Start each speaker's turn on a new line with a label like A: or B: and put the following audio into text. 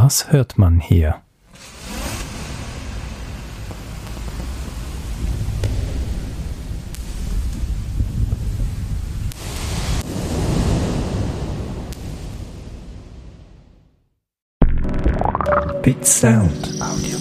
A: Was hört man hier?
B: Bit Sound. Audio.